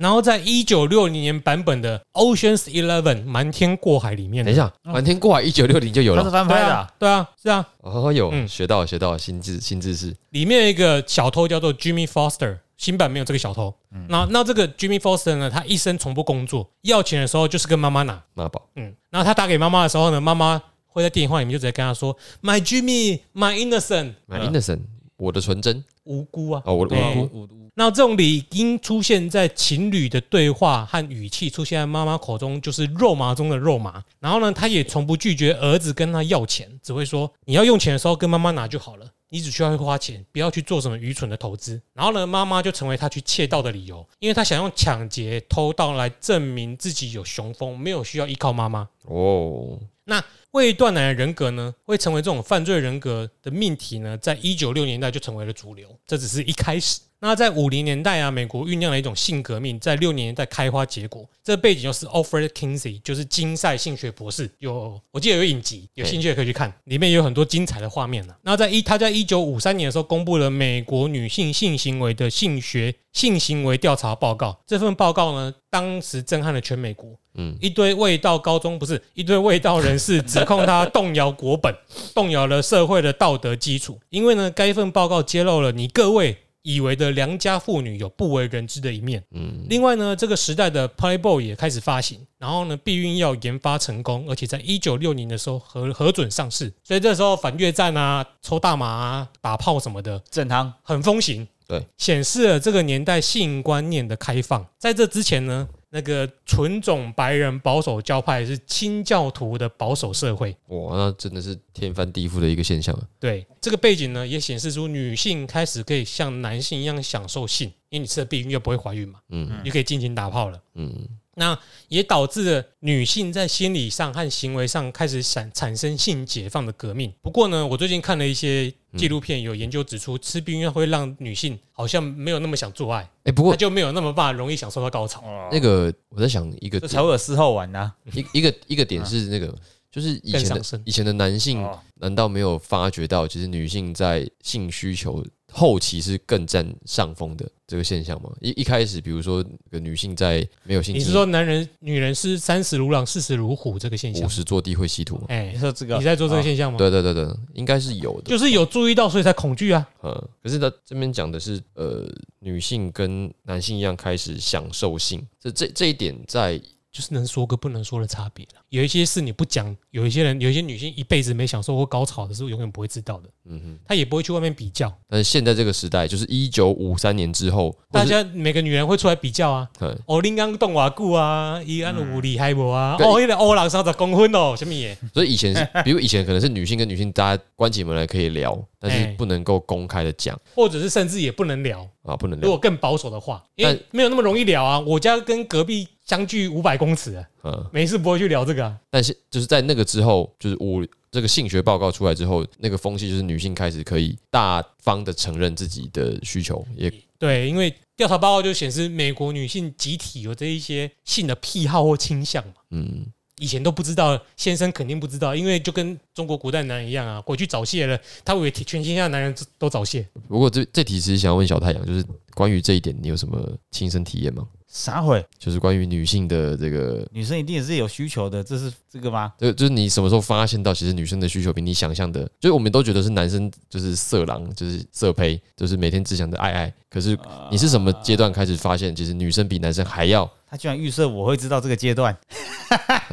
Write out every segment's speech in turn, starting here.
然后在一九六零年版本的《Ocean's Eleven》瞒天过海里面，等一，下，瞒天过海一九六零就有了。对啊翻拍的啊，，对啊，是啊，哦，有嗯学到学到新知新知识。里面有一个小偷叫做 Jimmy Foster，新版没有这个小偷。那那这个 Jimmy Foster 呢，他一生从不工作，要钱的时候就是跟妈妈拿。妈宝，嗯，然后他打给妈妈的时候呢，妈妈会在电话里面就直接跟他说：“My Jimmy, my innocent，My innocent，我的纯真无辜啊。”哦，我无辜。五五那这种理应出现在情侣的对话和语气出现在妈妈口中，就是肉麻中的肉麻。然后呢，他也从不拒绝儿子跟他要钱，只会说你要用钱的时候跟妈妈拿就好了，你只需要会花钱，不要去做什么愚蠢的投资。然后呢，妈妈就成为他去窃盗的理由，因为他想用抢劫、偷盗来证明自己有雄风，没有需要依靠妈妈。哦，那未断奶的人格呢，会成为这种犯罪人格的命题呢，在一九六年代就成为了主流，这只是一开始。那在五零年代啊，美国酝酿了一种性革命，在六零年代开花结果。这背景就是 Alfred Kinsey，就是金赛性学博士。有我记得有影集，有兴趣的可以去看，里面有很多精彩的画面呢、那在一他在一九五三年的时候，公布了美国女性性行为的性学性行为调查报告。这份报告呢，当时震撼了全美国。嗯，一堆味道高中不是一堆味道人士指控他动摇国本，动摇了社会的道德基础。因为呢，该份报告揭露了你各位以为的良家妇女有不为人知的一面。嗯，另外呢，这个时代的 Playboy 也开始发行，然后呢，避孕药研发成功，而且在一九六零的时候核核准上市，所以这时候反越战啊、抽大麻啊、打炮什么的正汤很风行。对，显示了这个年代性观念的开放。在这之前呢，那个纯种白人保守教派是清教徒的保守社会。哇，那真的是天翻地覆的一个现象啊。对这个背景呢，也显示出女性开始可以像男性一样享受性，因为你吃了避孕药不会怀孕嘛，嗯你可以尽情打炮了。嗯，那也导致了女性在心理上和行为上开始产产生性解放的革命。不过呢，我最近看了一些纪录片，有研究指出，吃避孕药会让女性好像没有那么想做爱，哎，不过她就没有那么办法容易享受到高潮。那个我在想一个这才会有事后玩 呐。一一个一个点是那个，就是以前的升以前的男性哦难道没有发觉到，其实女性在性需求后期是更占上风的这个现象吗？一一开始，比如说个女性在没有性经你是说男人、女人是三十如狼，四十如虎这个现象五？十坐地会吸土吗？哎你，说这个你在做这个现象吗？对对对对，应该是有的。就是有注意到，所以才恐惧啊。呃，可是他这边讲的是，呃，女性跟男性一样开始享受性，这这这一点在就是能说跟不能说的差别了。有一些事你不讲，有一些人，有一些女性一辈子没享受过高潮的，是永远不会知道的。嗯哼，她也不会去外面比较。但是现在这个时代，就是一九五三年之后，大家每个女人会出来比较啊。嗯哦，林刚动瓦固啊？伊安五厉害无啊？对哦，迄个欧人三十公分哦，什么嘢？所以以前是，比如以前可能是女性跟女性大家关起门来可以聊，但是哎不能够公开的讲或者是甚至也不能聊。啊，不能聊。如果更保守的话，因为没有那么容易聊啊。我家跟隔壁相距五百公尺啊，嗯，没事不会去聊这个啊。但是就是在那个之后，就是五这个性学报告出来之后，那个风气就是女性开始可以大方的承认自己的需求，也对，因为调查报告就显示，美国女性集体有这一些性的癖好或倾向嘛。嗯，以前都不知道，先生肯定不知道，因为就跟中国古代男人一样啊，回去早泄了，他以为全天下男人都早泄。不过这这题其实想要问小太阳，就是关于这一点，你有什么亲身体验吗？啥会？就是关于女性的这个，女生一定也是有需求的，这是这个吗？对就是你什么时候发现到，其实女生的需求比你想象的，就是我们都觉得是男生就是色狼，就是色胚，就是每天只想着爱爱。可是你是什么阶段开始发现，其实女生比男生还要？他居然预设我会知道这个阶段，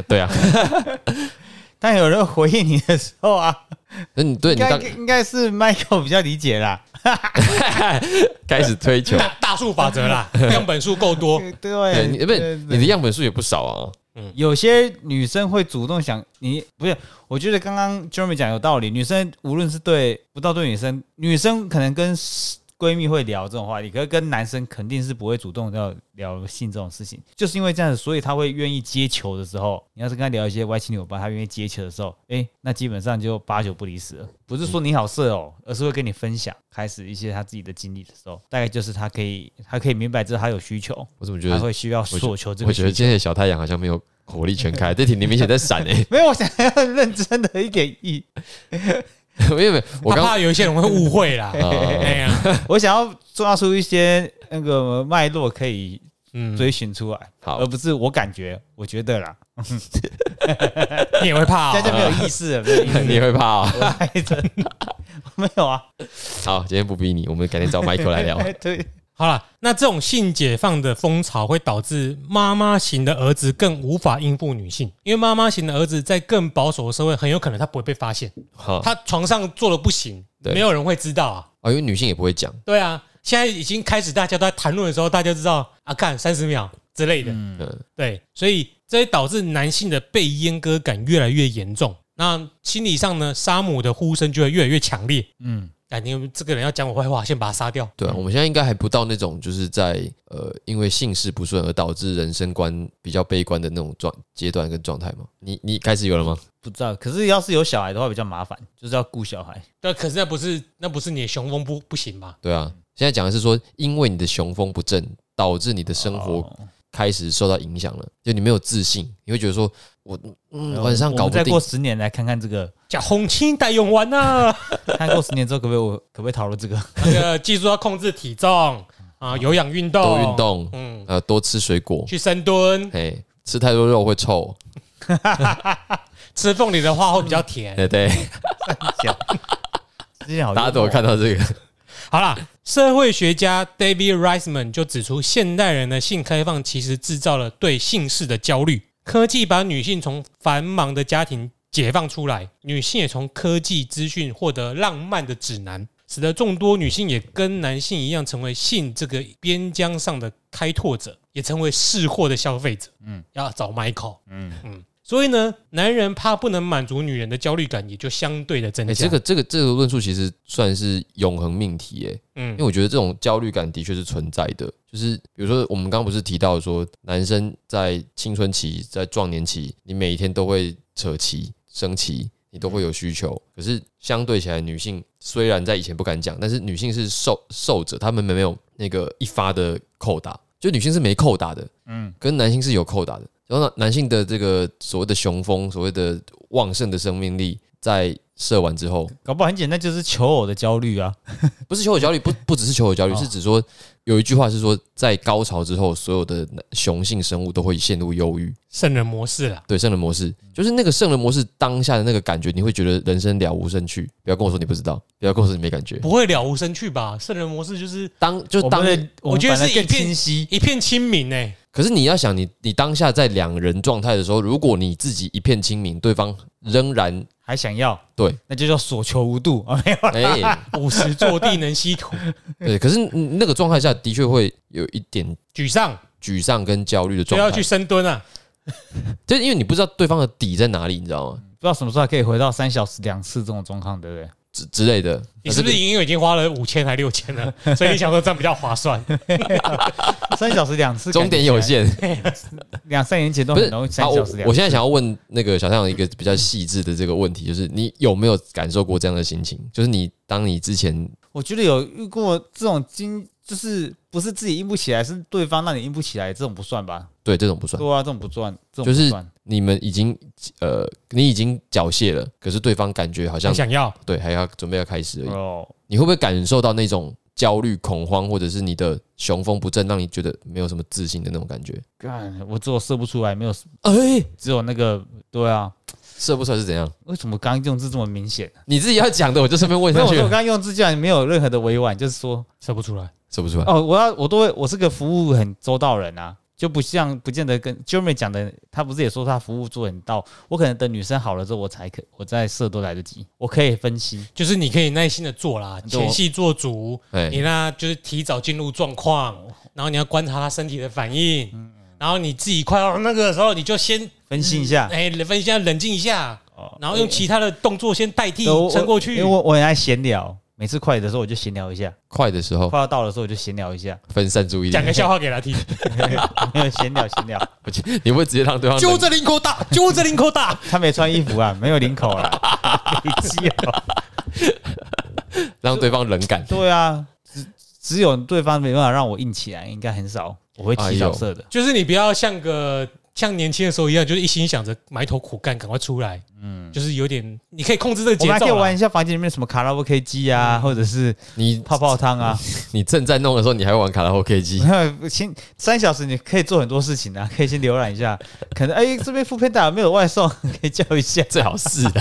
对啊，但有人回应你的时候啊，那你对应该你当应该是 Michael 比较理解啦。开始推求，大 大数法则啦，样本数够多，对对你不是对你的样本数也不少啊。有些女生会主动想你，不是？我觉得刚刚 Jeremy 讲有道理。女生无论是对不到对女生，女生可能跟闺蜜会聊这种话题，可是跟男生肯定是不会主动要聊性这种事情，就是因为这样子，所以他会愿意接球的时候，你要是跟他聊一些歪七扭八，他愿意接球的时候，哎、那基本上就八九不离十了。不是说你好色哦，而是会跟你分享，开始一些他自己的经历的时候，大概就是他可以，他可以明白知道他有需求，我怎么觉得？他会需要索求这我。觉得今天的小太阳好像没有火力全开，这题你明显在闪哎、没有，我想要认真的一点意，没有没有，我刚怕有一些人会误会啦。哦哎呀，我想要抓出一些那个脉络可以嗯，追寻出来，好而不是我感觉，我觉得啦，你也会怕哦这就没有意思了，没有意思了。你会怕哦。我猜的，没有啊。好，今天不逼你，我们改天找 Michael 来聊。对，好了，那这种性解放的风潮会导致妈妈型的儿子更无法应付女性，因为妈妈型的儿子在更保守的社会，很有可能他不会被发现，好，他床上做的不行，对。没有人会知道啊。哦，因为女性也不会讲，对啊，现在已经开始大家都在谈论的时候，大家就知道啊，看三十秒之类的，对，所以这也导致男性的被阉割感越来越严重。那心理上呢，杀母的呼声就会越来越强烈。嗯，哎，你这个人要讲我坏话，先把他杀掉。对啊，我们现在应该还不到那种就是在呃因为姓氏不顺而导致人生观比较悲观的那种状阶段跟状态吗？你你开始有了吗？不知道。可是要是有小孩的话，比较麻烦，就是要顾小孩。对，可是那不是那不是你的雄风不不行吧？对啊，现在讲的是说，因为你的雄风不正，导致你的生活哦开始受到影响了，就你没有自信，你会觉得说我嗯晚上搞不定。再过，十年来看看这个，叫红青带用完呐，看过十年之后可不可以我可不可以讨论这个？那个记住要控制体重 啊，有氧运动，多运，动，嗯，呃，多吃水果，去深蹲，嘿，吃太多肉会臭，吃凤梨的话会比较甜。对对，大家都有看到这个，好啦，社会学家 David Reisman 就指出，现代人的性开放其实制造了对性事的焦虑。科技把女性从繁忙的家庭解放出来，女性也从科技资讯获得浪漫的指南，使得众多女性也跟男性一样，成为性这个边疆上的开拓者，也成为试货的消费者。嗯嗯，要找 Michael。嗯嗯，所以呢，男人怕不能满足女人的焦虑感，也就相对的增哎，加。这个这个这个论述其实算是永恒命题，哎，嗯。因为我觉得这种焦虑感的确是存在的，就是比如说我们刚刚不是提到说，男生在青春期、在壮年期，你每一天都会扯旗、升旗，你都会有需求。可是相对起来，女性虽然在以前不敢讲，但是女性是受受者，她们没有那个一发的扣打，就女性是没扣打的，嗯，跟男性是有扣打的。然后呢，男性的这个所谓的雄风、所谓的旺盛的生命力，在射完之后，搞不好很简单，就是求偶的焦虑啊。不是求偶焦虑，不不只是求偶焦虑，哦是指说有一句话是说，在高潮之后，所有的雄性生物都会陷入忧郁。圣人模式啦。对，圣人模式就是那个圣人模式当下的那个感觉，你会觉得人生了无生趣。不要跟我说你不知道，不要跟我说你没感觉。不会了无生趣吧？圣人模式就是当就当，我们的我觉得是一片清晰。一片清明哎、可是你要想，你你当下在两人状态的时候，如果你自己一片清明，对方仍然还想要，对，那就叫所求无度啊！没有啦，哎、五十坐地能吸土，对，可是那个状态下的确会有一点沮丧沮丧跟焦虑的状态就要去，深蹲啊！就是因为你不知道对方的底在哪里，你知道吗？不知道什么时候还可以回到三小时两次这种状况，对不对？之之类的。你是不是因为已经花了五千还六千了，所以你想说这样比较划算？三小时两次，终点有，限？两三年前都不是很容易三小时两。我现在想要问那个小太阳一个比较细致的这个问题，就是你有没有感受过这样的心情？就是你当你之前我觉得有遇过这种经，就是不是自己硬不起来，是对方让你硬不起来，这种不算吧？对这种不算，对啊，这种不算，这种就是不算。你们已经呃你已经缴械了，可是对方感觉好像很想要，对还要准备要开始而已。哦，你会不会感受到那种焦虑、恐慌，或者是你的雄风不振，让你觉得没有什么自信的那种感觉？干，我只有射不出来，没有，哎、只有那个，对啊，射不出来是怎样？为什么刚刚用字这么明显？你自己要讲的，我就顺便问没有，上去了。我说我刚刚用字竟然没有任何的委婉，就是说，射不出来。射不出来，哦，我要我都会，我是个服务很周到人啊，就不像不见得跟 Jeremy 讲的，他不是也说他服务做很到，我可能等女生好了之后，我才可我再射都来得及，我可以分析。就是你可以耐心的做啦，前戏做足，哎、你呢就是提早进入状况，然后你要观察他身体的反应，然后你自己快要那个的时候，你就先分析一下，哎分析一下，冷静一下，哦。然后用其他的动作先代替撑过去。因为。我我很爱闲聊，每次快的时候我就闲聊一下，快的时候快要到的时候我就闲聊一下，分散注意力讲，个笑话给他听，没有闲聊闲聊。你会直接让对方揪着领口大，揪着领口大。他没穿衣服啊，没有领口啦，没记哦。让对方冷感。对啊，只只有对方没办法让我硬起来，应该很少。我会起角色的，就是你不要像个像年轻的时候一样，就是一心想着埋头苦干，赶快出来。嗯，就是有点你可以控制这个节奏啦。我们还可以玩一下房间里面什么卡拉 OK 机啊，或者是你泡泡汤啊。你正在弄的时候，你还会玩卡拉 OK 机？先 三小时，你可以做很多事情啊，可以先浏览一下，可能哎这边副片打没有外送，可以叫一下，最好是的。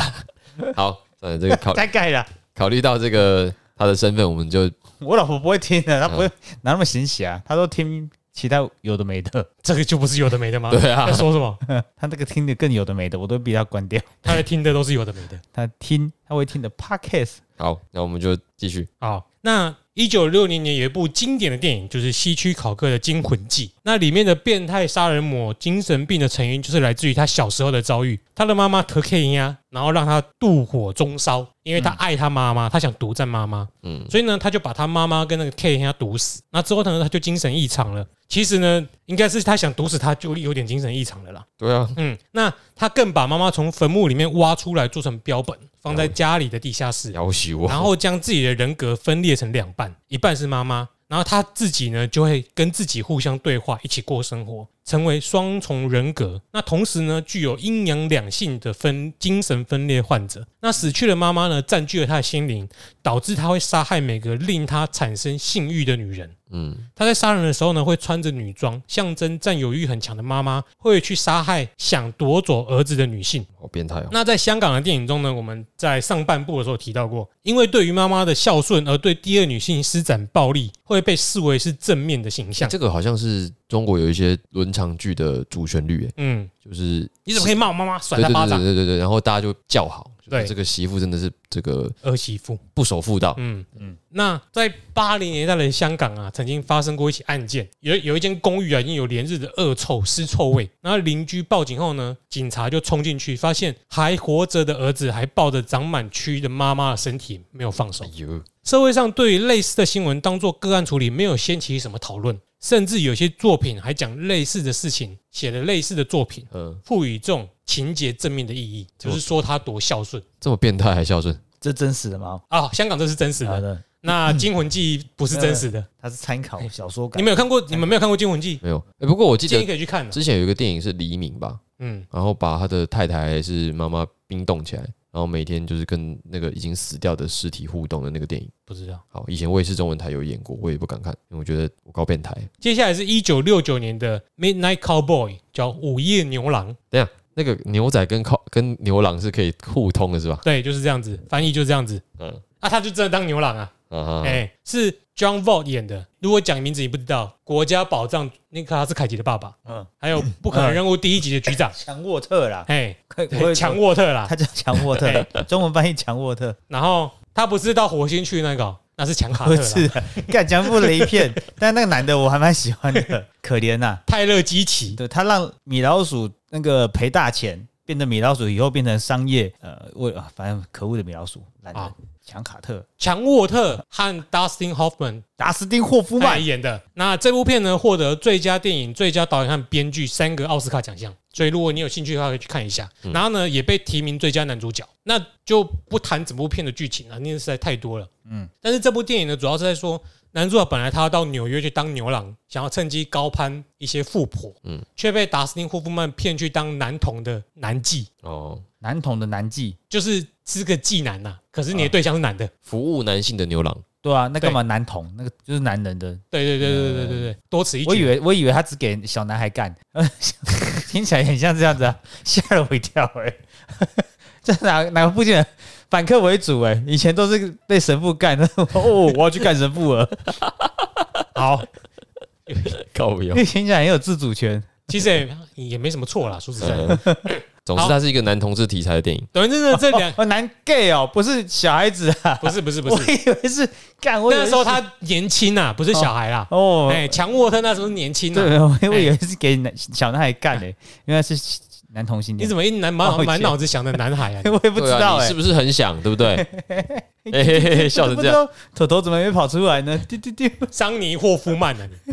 好，呃，这个考太盖了。考虑到这个他的身份，我们就我老婆不会听的，她不会哪那么闲暇，她都听其他有的没的。这个就不是有的没的吗？对啊在说什么？他这个听的更有的没的，我都逼他关掉。他在听的都是有的没的。他听，他会听的 podcast。好，那我们就继续。好，那一九六零年有一部经典的电影，就是希区考克的《惊魂记》。那里面的变态杀人魔精神病的成因，就是来自于他小时候的遭遇。他的妈妈特 K 呀，然后让他妒火中烧，因为他爱他妈妈，他想独占妈妈，嗯，所以呢，他就把他妈妈跟那个 K 呀毒死。那之后呢，他就精神异常了。其实呢，应该是他想毒死他，就有点精神异常了啦。对啊，嗯，那他更把妈妈从坟墓里面挖出来，做成标本，放在家里的地下室。然后将自己的人格分裂成两半，一半是妈妈，然后他自己呢就会跟自己互相对话，一起过生活，成为双重人格。那同时呢，具有阴阳两性的分精神分裂患者。那死去的妈妈呢，占据了他的心灵，导致他会杀害每个令他产生性欲的女人。嗯，他在杀人的时候呢，会穿着女装，象征占有欲很强的妈妈会去杀害想夺走儿子的女性。好变态哦。那在香港的电影中呢，我们在上半部的时候提到过，因为对于妈妈的孝顺而对第二女性施展暴力，会被视为是正面的形象。这个好像是中国有一些伦常剧的主旋律，哎，嗯，就是你怎么可以骂我妈妈，甩她巴掌？对对对对，然后大家就叫好，就对是这个媳妇真的是这个儿媳妇。不守妇道。嗯嗯。那在八零年代的香港啊，曾经发生过一起案件，有有一间公寓啊，已经有连日的恶臭、尸臭味。然后邻居报警后呢，警察就冲进去，发现还活着的儿子还抱着长满蛆的妈妈的身体没有放手哎。呦，社会上对于类似的新闻当做个案处理，没有掀起什么讨论，甚至有些作品还讲类似的事情，写了类似的作品，嗯，赋予这种情节正面的意义，就是说他多孝顺这么变态还孝顺，这真实的吗？啊。香港这是真实的，好的，那《惊魂记》不是真实的。它是参考小说改你。们有看过？你们没有看过《惊魂记没有。哎，不过我》？记建议得可以去看的。之前有一个电影是黎明吧，嗯，然后把他的太太还是妈妈冰冻起来，然后每天就是跟那个已经死掉的尸体互动的那个电影。不知道。好，以前卫视中文台有演过，我也不敢看，因为我觉得我高变态。接下来是一九六九年的《Midnight Cowboy》，叫《午夜牛郎》。那个牛仔跟靠跟牛郎是可以互通的，是吧？对，就是这样子，翻译就是这样子。嗯啊，他就真的当牛郎啊。啊哈，哎，是 John Voight 演的。如果讲名字你不知道，《国家宝藏》那个他是凯奇的爸爸，嗯，还有《不可能任务》第一集的局长，强沃特啦，哎，可对强，沃特啦他。叫强沃特，中文翻译强沃特，然后他不是到火星去那个哦，那是强卡不特啦。是的，干强布雷片，但那个男的我还蛮喜欢的，可怜呐，泰勒基奇，对他让米老鼠那个赔大钱，变成米老鼠以后变成商业，呃，为啊反正可恶的米老鼠，懒啊人，强卡特，强沃特和 Dustin Hoffman 达斯汀霍夫来曼，演的。那这部片呢，获得最佳电影、最佳导演和编剧三个奥斯卡奖项。所以如果你有兴趣的话，可以去看一下。然后呢，也被提名最佳男主角。那就不谈整部片的剧情了，因为实在太多了。嗯，但是这部电影呢，主要是在说男主角本来他要到纽约去当牛郎，想要趁机高攀一些富婆，嗯，却被达斯汀霍夫曼骗去当男童的男妓，哦，男童的男妓，就是是个妓男呐、可是你的对象是男的。服务男性的牛郎，对啊，那干嘛男童？那个就是男人的。对对对对对对对，多此一举。我以为我以为他只给小男孩干，听起来很像这样子啊，吓了我一跳哎、这哪哪个部件？反客为主哎、以前都是被神父干的，哦，我要去干神父了，好，够用因为听起来很有自主权。其实也也没什么错啦，说实在的。呃，总之它是一个男同志题材的电影。等于真的这两 哦，男 gay 哦，不是小孩子啊，不是不是不是我，以为是干，那时候他年轻呐，不是小孩啦。哦，哎，强沃特那时候是年轻呐，对，我我以为是给男小男孩干的，原来是男同性恋，你怎么一男满满脑子想的男孩啊？我也不知道是，不是很想，对不对？嘿嘿嘿嘿，笑成这样，样，头头怎么没跑出来呢？丢丢丢，桑尼霍夫曼啊你！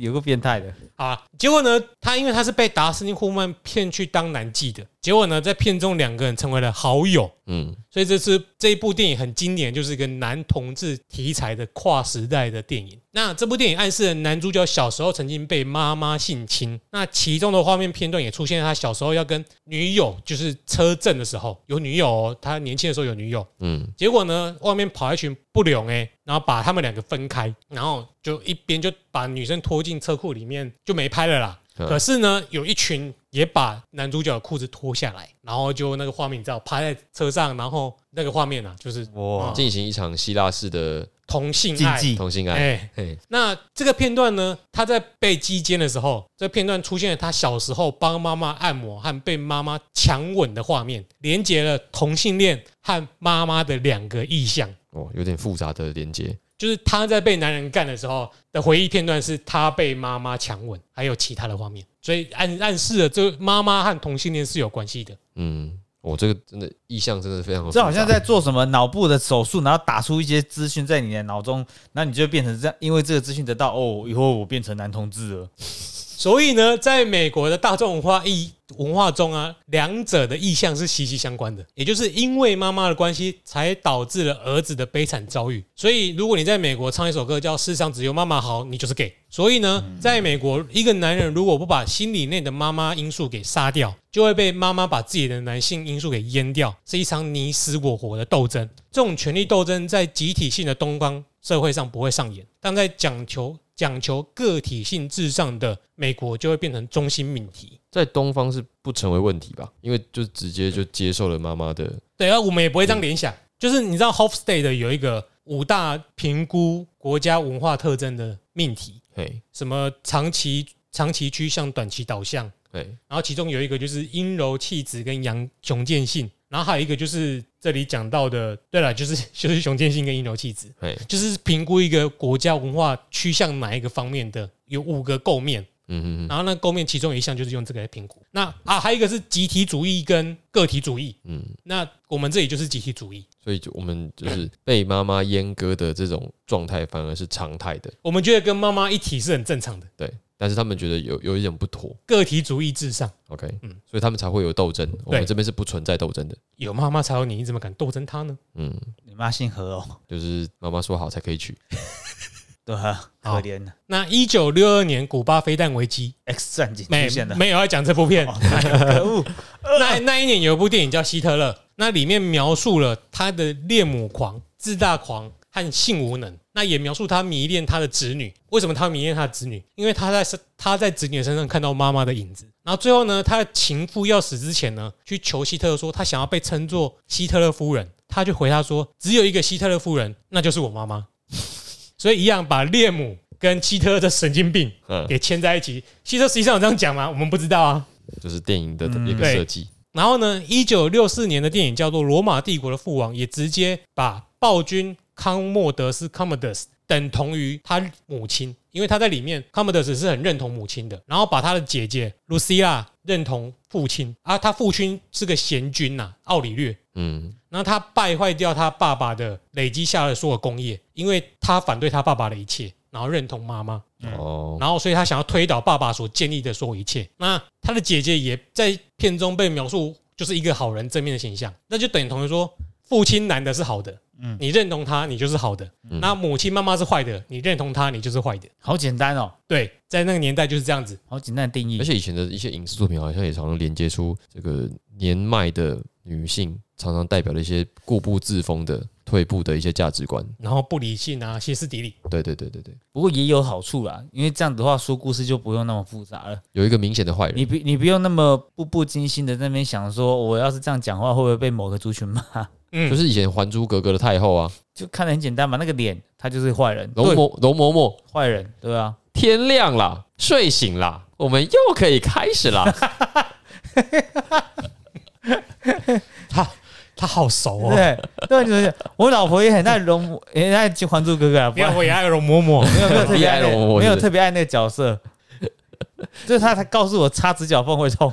有个变态的，啊，结果呢，他因为他是被达斯汀霍曼骗去当男妓的，结果呢，在片中两个人成为了好友，嗯，所以这是这一部电影很经典，就是一个男同志题材的跨时代的电影。那这部电影暗示了男主角小时候曾经被妈妈性侵，那其中的画面片段也出现他小时候要跟女友就是车震的时候有女友、哦，他年轻的时候有女友，嗯，结果呢，外面跑一群不良哎，然后把他们两个分开，然后就一边就把女生拖进车库里面，就没拍了啦。嗯。可是呢，有一群也把男主角的裤子脱下来，然后就那个画面，你知道，趴在车上，然后那个画面啊，就是哇，进行一场希腊式的同性爱。同性爱，哎，嘿，那这个片段呢，他在被击奸的时候，这个片段出现了他小时候帮妈妈按摩和被妈妈强吻的画面，连接了同性恋和妈妈的两个意象。哦，有点复杂的连接，就是他在被男人干的时候的回忆片段，是他被妈妈强吻，还有其他的画面，所以暗暗示了这妈妈和同性恋是有关系的。嗯，我这个真的意象真的非常好，这好像在做什么脑部的手术，然后打出一些资讯在你的脑中，那你就变成这样，因为这个资讯得到哦，以后我变成男同志了。所以呢，在美国的大众文化意文化中啊，两者的意向是息息相关的，也就是因为妈妈的关系，才导致了儿子的悲惨遭遇。所以，如果你在美国唱一首歌叫《世上只有妈妈好》，你就是 gay。所以呢，在美国，一个男人如果不把心里内的妈妈因素给杀掉，就会被妈妈把自己的男性因素给淹掉，是一场你死我活的斗争。这种权力斗争在集体性的东方社会上不会上演，但在讲求讲求个体性至上的美国，就会变成中心命题。在东方是不成为问题吧？因为就直接就接受了妈妈的，对啊，我们也不会这样联想。就是你知道 Hofstede 有一个五大评估国家文化特征的命题，嘿，什么长期长期趋向、短期导向，对，然后其中有一个就是阴柔气质跟阳雄健性，然后还有一个就是这里讲到的，对了，就是 就是雄健性跟阴柔气质，嘿，就是评估一个国家文化趋向哪一个方面的，有五个构面。嗯嗯嗯，然后那构面其中有一项就是用这个来评估。那啊，还有一个是集体主义跟个体主义。嗯，那我们这里就是集体主义。所以就我们就是被妈妈阉割的这种状态，反而是常态的，我们觉得跟妈妈一体是很正常的，对。但是他们觉得有有一点不妥。个体主义至上。，OK，嗯。所以他们才会有斗争。我们这边是不存在斗争的，有妈妈才有你，你怎么敢斗争她呢？嗯，你妈姓何哦，就是妈妈说好才可以娶，对啊，可好怜的那一九六二年古巴飞弹危机，X 战警没出现了，没有要讲这部片。可恶，那那一年有一部电影叫《希特勒》，那里面描述了他的恋母狂、自大狂和性无能。那也描述他迷恋他的子女。为什么他迷恋他的子女？因为他在身他在子女的身上看到妈妈的影子。然后最后呢，他的情妇要死之前呢，去求希特勒说他想要被称作希特勒夫人。他就回他说，只有一个希特勒夫人，那就是我妈妈。所以一样把恋母跟希特勒的神经病嗯，给牵在一起。希特勒实际上有这样讲吗？我们不知道啊。就是电影的嗯一个设计，然后呢，一九六四年的电影叫做《罗马帝国的父王》，也直接把暴君康莫德斯 （Commodus） 等同于他母亲，因为他在里面 Commodus 是很认同母亲的，然后把他的姐姐 Lucia 认同父亲，啊，他父亲是个贤君呐、奥里略。嗯，然后他败坏掉他爸爸的累积下的所有功业，因为他反对他爸爸的一切，然后认同妈妈。哦，然后所以他想要推倒爸爸所建立的所有一切。那他的姐姐也在片中被描述就是一个好人正面的形象，那就等同于说父亲男的是好的，嗯你认同他，你就是好的；嗯那母亲妈妈是坏的，你认同他，你就是坏的。好简单哦，对，在那个年代就是这样子。好简单的定义而。且以前的一些影视作品好像也常常连接出这个年迈的女性，常常代表了一些固步自封的、退步的一些价值观。然后不理性啊，歇斯底里。对对对对对，不过也有好处啦，因为这样的话说故事就不用那么复杂了。有一个明显的坏人，你不你不用那么步步惊心的在那边想说，我要是这样讲话会不会被某个族群骂？嗯，就是以前《还珠格格》的太后啊，就看得很简单嘛，那个脸她就是坏人，容嬷容嬷嬷，坏人，对啊，天亮了，睡醒了，我们又可以开始啦。他他好熟哦。对对，就是我老婆也很爱容，也很爱《还珠格格》啊，不要我也爱容嬷嬷。没有没有特别爱那容嬷嬷个，没有特别爱那个角色。就是他他告诉我擦指甲缝会痛，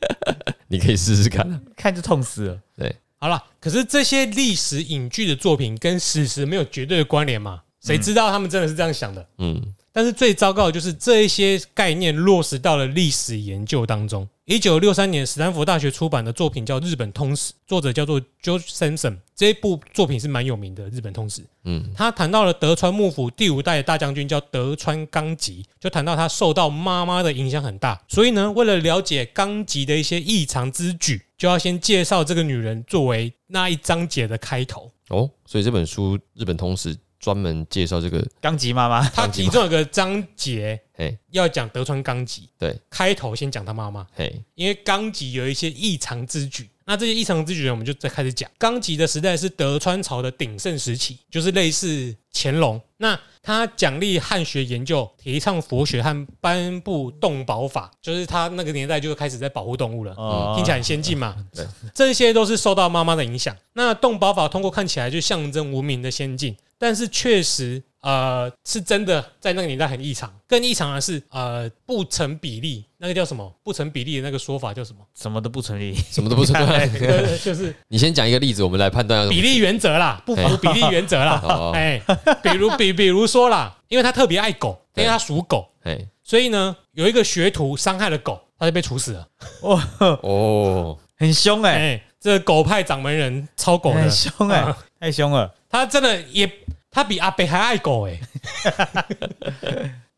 你可以试试看。看就痛死了。对，好了，可是这些历史影剧的作品跟史实没有绝对的关联嘛？谁知道他们真的是这样想的？嗯，但是最糟糕的就是这一些概念落实到了历史研究当中。一九六三年，斯坦福大学出版的作品叫《日本通史》，作者叫做 George Sanson。这一部作品是蛮有名的，《日本通史》。嗯，他谈到了德川幕府第五代的大将军叫德川纲吉，就谈到他受到妈妈的影响很大。所以呢，为了了解纲吉的一些异常之举，就要先介绍这个女人作为那一章节的开头。哦，所以这本书《日本通史》专门介绍这个，刚吉妈妈，他其中有个章节嘿，要讲德川纲吉，对，开头先讲他妈妈。嘿，因为纲吉有一些异常之举。那这些异常之举呢，我们就再开始讲。纲吉的时代是德川朝的鼎盛时期，就是类似乾隆。那他奖励汉学研究，提倡佛学和颁布动保法，就是他那个年代就开始在保护动物了。哦听起来很先进嘛？对，这些都是受到妈妈的影响。那动保法通过看起来就象征文明的先进，但是确实呃是真的在那个年代很异常。更异常的是呃不成比例，那个叫什么？不成比例的那个说法叫什么？什么都不成立。什么都不是。对，就是 你先讲一个例子，我们来判断比例原则啦，不符比例原则啦。哦，哎，比如比比如说啦，因为他特别爱狗，因为他属狗，哎，所以呢，有一个学徒伤害了狗，他就被处死了。哦，很凶哎、哎，这个狗派掌门人超狗的很，凶哎、啊太凶了。他真的也，他比阿北还爱狗哎，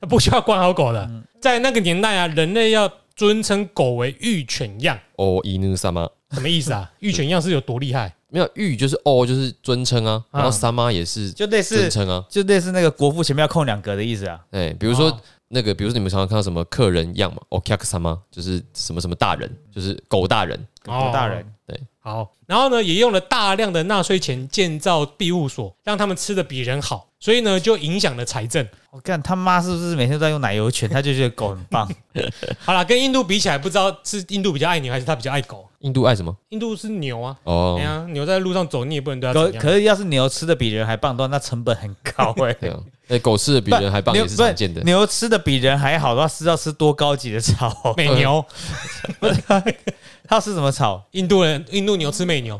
他不需要管好狗的。在那个年代啊，人类要尊称狗为御犬样，哦，伊努萨妈，什么意思啊？御犬样是有多厉害？没有玉就是哦，就是尊称啊，然后三妈也是就类似尊称啊，就类似那个国父前面要空两格的意思啊。哎，比如说哦那个，比如说你们常常看到什么客人样嘛，哦 k a k 三妈就是什么什么大人，就是狗大人，哦狗大人，好，然后呢，也用了大量的纳税钱建造庇护所，让他们吃的比人好，所以呢，就影响了财政。我看他妈是不是每天都在用奶油犬？他就觉得狗很棒。好了，跟印度比起来，不知道是印度比较爱牛，还是他比较爱狗？印度爱什么？印度是牛啊，哦哎，呀，牛在路上走，你也不能对它可怎样。可是要是牛吃的比人还棒的话，那成本很高哎、对啊，哎，狗吃的比人还棒牛也是常见的，牛吃的比人还好的话，是要吃多高级的草？美牛，他要吃什么草？印度人，印度牛吃美牛，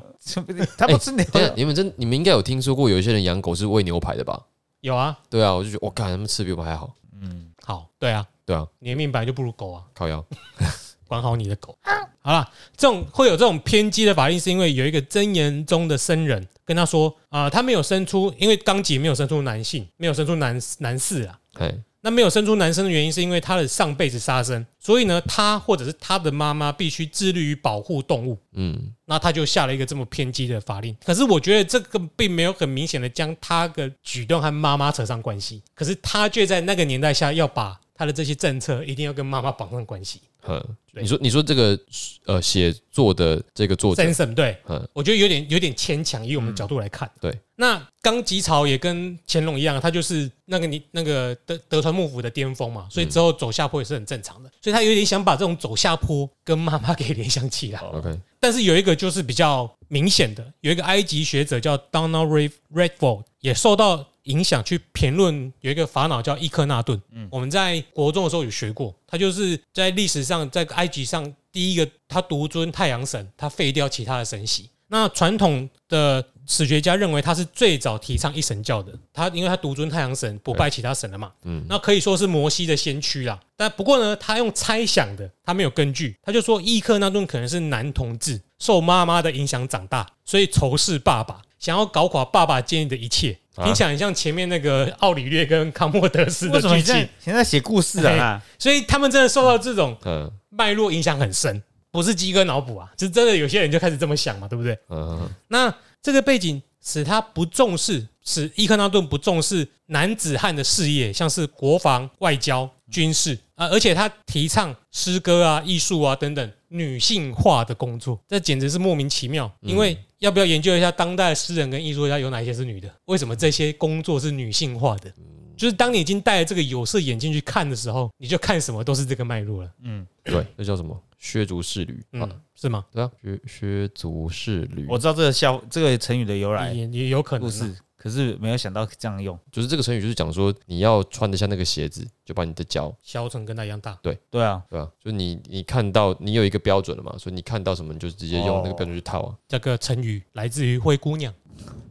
他不吃牛等一下你们真你们应该有听说过有一些人养狗是喂牛排的吧？有啊。对啊，我就觉得我靠，他们吃比我们还好。嗯好，对啊，对啊，你的命本来就不如狗啊，靠腰。管好你的狗。好啦，这种会有这种偏激的法令，是因为有一个真言中的僧人跟他说啊、他没有生出，因为纲吉没有生出男性，没有生出男男士啊。哎，那没有生出男生的原因，是因为他的上辈子杀生，所以呢，他或者是他的妈妈必须致力于保护动物。嗯，那他就下了一个这么偏激的法令。可是我觉得这个并没有很明显的将他的举动和妈妈扯上关系，可是他却在那个年代下要把他的这些政策一定要跟妈妈绑上关系。呵，对你说你说这个呃写作的这个作者，对嗯，我觉得有点有点牵强，以我们角度来看。对，那纲吉朝也跟乾隆一样，他就是那个你那个德德川幕府的巅峰嘛，所以之后走下坡也是很正常的。所以他有点想把这种走下坡跟妈妈 给联想起来。OK，但是有一个就是比较明显的，有一个埃及学者叫 Donald Ray Redford，也受到影响去评论有一个法老叫伊克纳顿。我们在国中的时候有学过，他就是在历史上在埃及上第一个他独尊太阳神，他废掉其他的神系。那传统的史学家认为他是最早提倡一神教的，他因为他独尊太阳神，不拜其他神了嘛，嗯那可以说是摩西的先驱啦。但不过呢，他用猜想的，他没有根据，他就说伊克纳顿可能是男同志，受妈妈的影响长大，所以仇视爸爸，想要搞垮爸爸建立的一切，啊听起来很像前面那个奥里略跟康莫德斯的剧情你现在，写故事啊？所以他们真的受到这种嗯脉络影响很深，不是鸡哥脑补啊，是真的有些人就开始这么想嘛，对不对？嗯那这个背景使他不重视，使伊克纳顿不重视男子汉的事业，像是国防、外交、军事啊，而且他提倡诗歌啊、艺术啊等等女性化的工作，这简直是莫名其妙。因为要不要研究一下当代诗人跟艺术家有哪一些是女的？为什么这些工作是女性化的？就是当你已经戴了这个有色眼镜去看的时候，你就看什么都是这个脉络了。嗯对，这叫什么？削足适履啊嗯，，是吗？对啊，削削足适履。我知道这个笑这个成语的由来也也有可能啊。故事，可可是没有想到这样用。就是这个成语就是讲说你要穿得像那个鞋子，就把你的脚，削成跟他一样大。对对啊，对啊？就是你你看到你有一个标准了嘛，所以你看到什么你就直接用那个标准去套啊。这个成语来自于灰姑娘，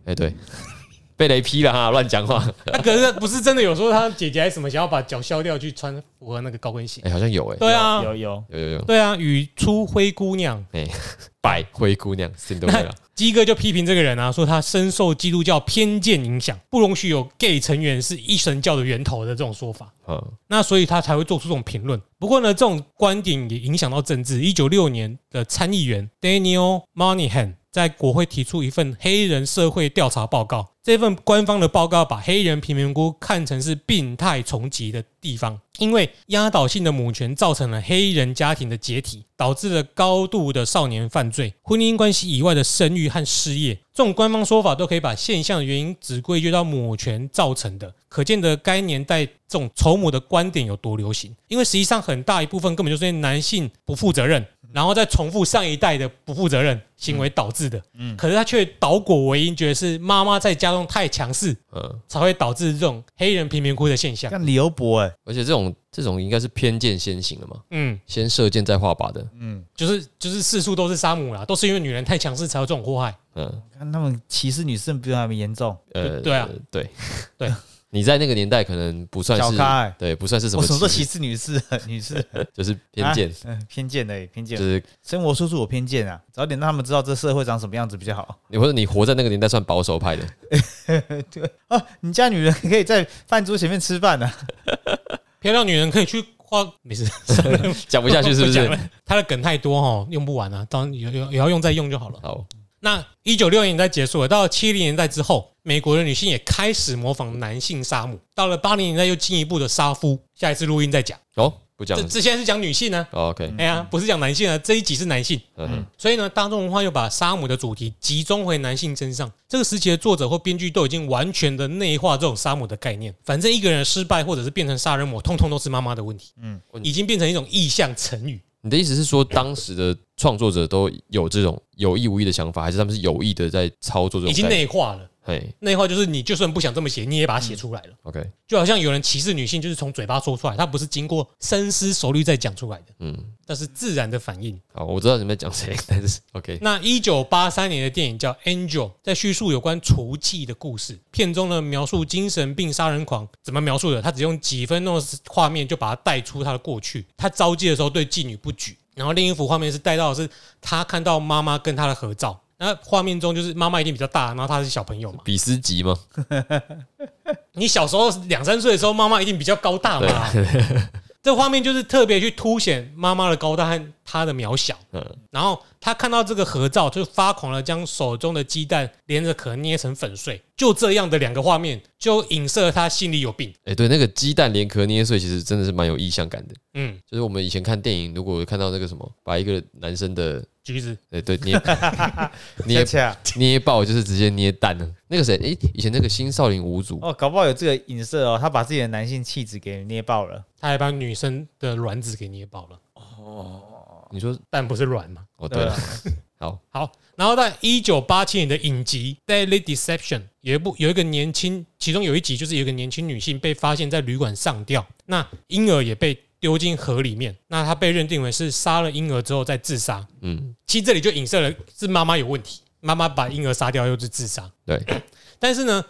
哎、对，被雷劈了哈，乱讲话。那可是不是真的有说他姐姐还是什么想要把脚削掉去穿符合那个高跟鞋哎、？好像有哎、对啊，有有有有有，对啊，语出灰姑娘，白灰姑娘 Cinderella，鸡哥就批评这个人啊，说他深受基督教偏见影响，不容许有 gay 成员是一神教的源头的这种说法。嗯，那所以他才会做出这种评论。不过呢，这种观点也影响到政治。一九六年的参议员 Daniel Moynihan 在国会提出一份黑人社会调查报告。这份官方的报告把黑人贫民窟看成是病态重疾的地方，因为压倒性的母权造成了黑人家庭的解体，导致了高度的少年犯罪、婚姻关系以外的生育和失业。这种官方说法都可以把现象的原因只归咎到母权造成的，可见的该年代这种仇母的观点有多流行。因为实际上很大一部分根本就是男性不负责任，然后再重复上一代的不负责任行为导致的。嗯，可是他却倒果为因，觉得是妈妈在家中太强势，嗯，才会导致这种黑人贫民窟的现象。像刘伯哎，而且这种这种应该是偏见先行了嘛，嗯，先射箭再画靶的，嗯，就是就是四处都是杀母啦，都是因为女人太强势才有这种祸害。嗯，看他们歧视女生比他们严重。呃，对啊，对。对，你在那个年代可能不算是对，不算是什么我什么时候歧歧视女士？女士。就是偏见，嗯，偏见的偏见。就。是生活处处有偏见啊，早点让他们知道这社会长什么样子比较好。你或者你活在那个年代算保守派的，对。啊，你家女人可以在饭桌前面吃饭呢、漂亮女人可以去花，没事，讲不下去是不是？他的梗太多哈，用不完啊，当然有有也要用再用就好了。好，那一九六零年代结束了，到了七零年代之后，美国的女性也开始模仿男性杀母，到了八零年代又进一步的杀夫。下一次录音再讲，哦，不讲这这现在是讲女性呢、哦，OK，哎呀，不是讲男性啊，这一集是男性。嗯哼，所以呢，大众文化又把杀母的主题集中回男性身上。这个时期的作者或编剧都已经完全的内化这种杀母的概念。反正一个人的失败或者是变成杀人魔，通通都是妈妈的问题。嗯嗯，已经变成一种意象成语。你的意思是说，当时的创作者都有这种有意无意的想法，还是他们是有意的在操作这种？已经，内化了。嘿内化就是你就算不想这么写，你也把它写出来了。，OK，就好像有人歧视女性，就是从嘴巴说出来，他不是经过深思熟虑再讲出来的，嗯，那是自然的反应。好，我知道你们在讲谁，但是 OK，那一九八三年的电影叫《Angel》，在叙述有关除妓的故事。片中呢，描述精神病杀人狂怎么描述的？他只用几分钟的画面就把他带出他的过去。他招妓的时候对妓女不举，然后另一幅画面是带到的是他看到妈妈跟他的合照。那画面中就是妈妈一定比较大，然后他是小朋友嘛。比斯吉吗？你小时候两三岁的时候，妈妈一定比较高大嘛。这个画面就是特别去凸显妈妈的高大和她的渺小。嗯，然后他看到这个合照，就发狂了，将手中的鸡蛋连着壳捏成粉碎。就这样的两个画面，就影射他心里有病。哎，对，那个鸡蛋连壳捏碎，其实真的是蛮有意象感的。嗯，就是我们以前看电影，如果看到那个什么，把一个男生的，橘子对，对，捏 捏捏爆，就是直接捏蛋了。那个谁，哎，以前那个新少林五祖，哦，搞不好有这个影射哦，他把自己的男性气质给捏爆了。他还把女生的卵子给捏爆了，哦。你说，蛋不是卵嘛。哦，对 好，好，然后在一九八七年的影集《Daily Deception》有一部有一个年轻，其中有一集就是有一个年轻女性被发现在旅馆上吊，那婴儿也被丢进河里面，那他被认定为是杀了婴儿之后再自杀。嗯，其实这里就影射了是妈妈有问题，妈妈把婴儿杀掉又是自杀。对，但是呢，